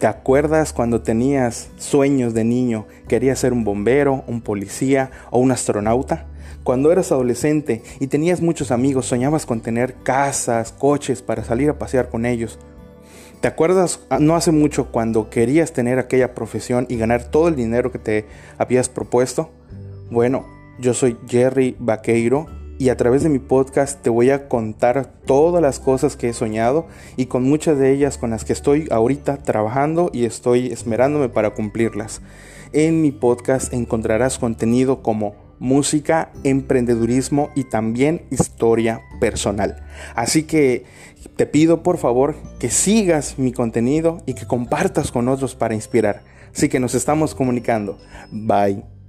¿Te acuerdas cuando tenías sueños de niño? ¿Querías ser un bombero, un policía o un astronauta? Cuando eras adolescente y tenías muchos amigos, soñabas con tener casas, coches para salir a pasear con ellos. ¿Te acuerdas ah, no hace mucho cuando querías tener aquella profesión y ganar todo el dinero que te habías propuesto? Bueno, yo soy Jerry Vaqueiro y a través de mi podcast te voy a contar todas las cosas que he soñado y con muchas de ellas con las que estoy ahorita trabajando y estoy esmerándome para cumplirlas. En mi podcast encontrarás contenido como música, emprendedurismo y también historia personal. Así que te pido por favor que sigas mi contenido y que compartas con otros para inspirar. Así que nos estamos comunicando. Bye.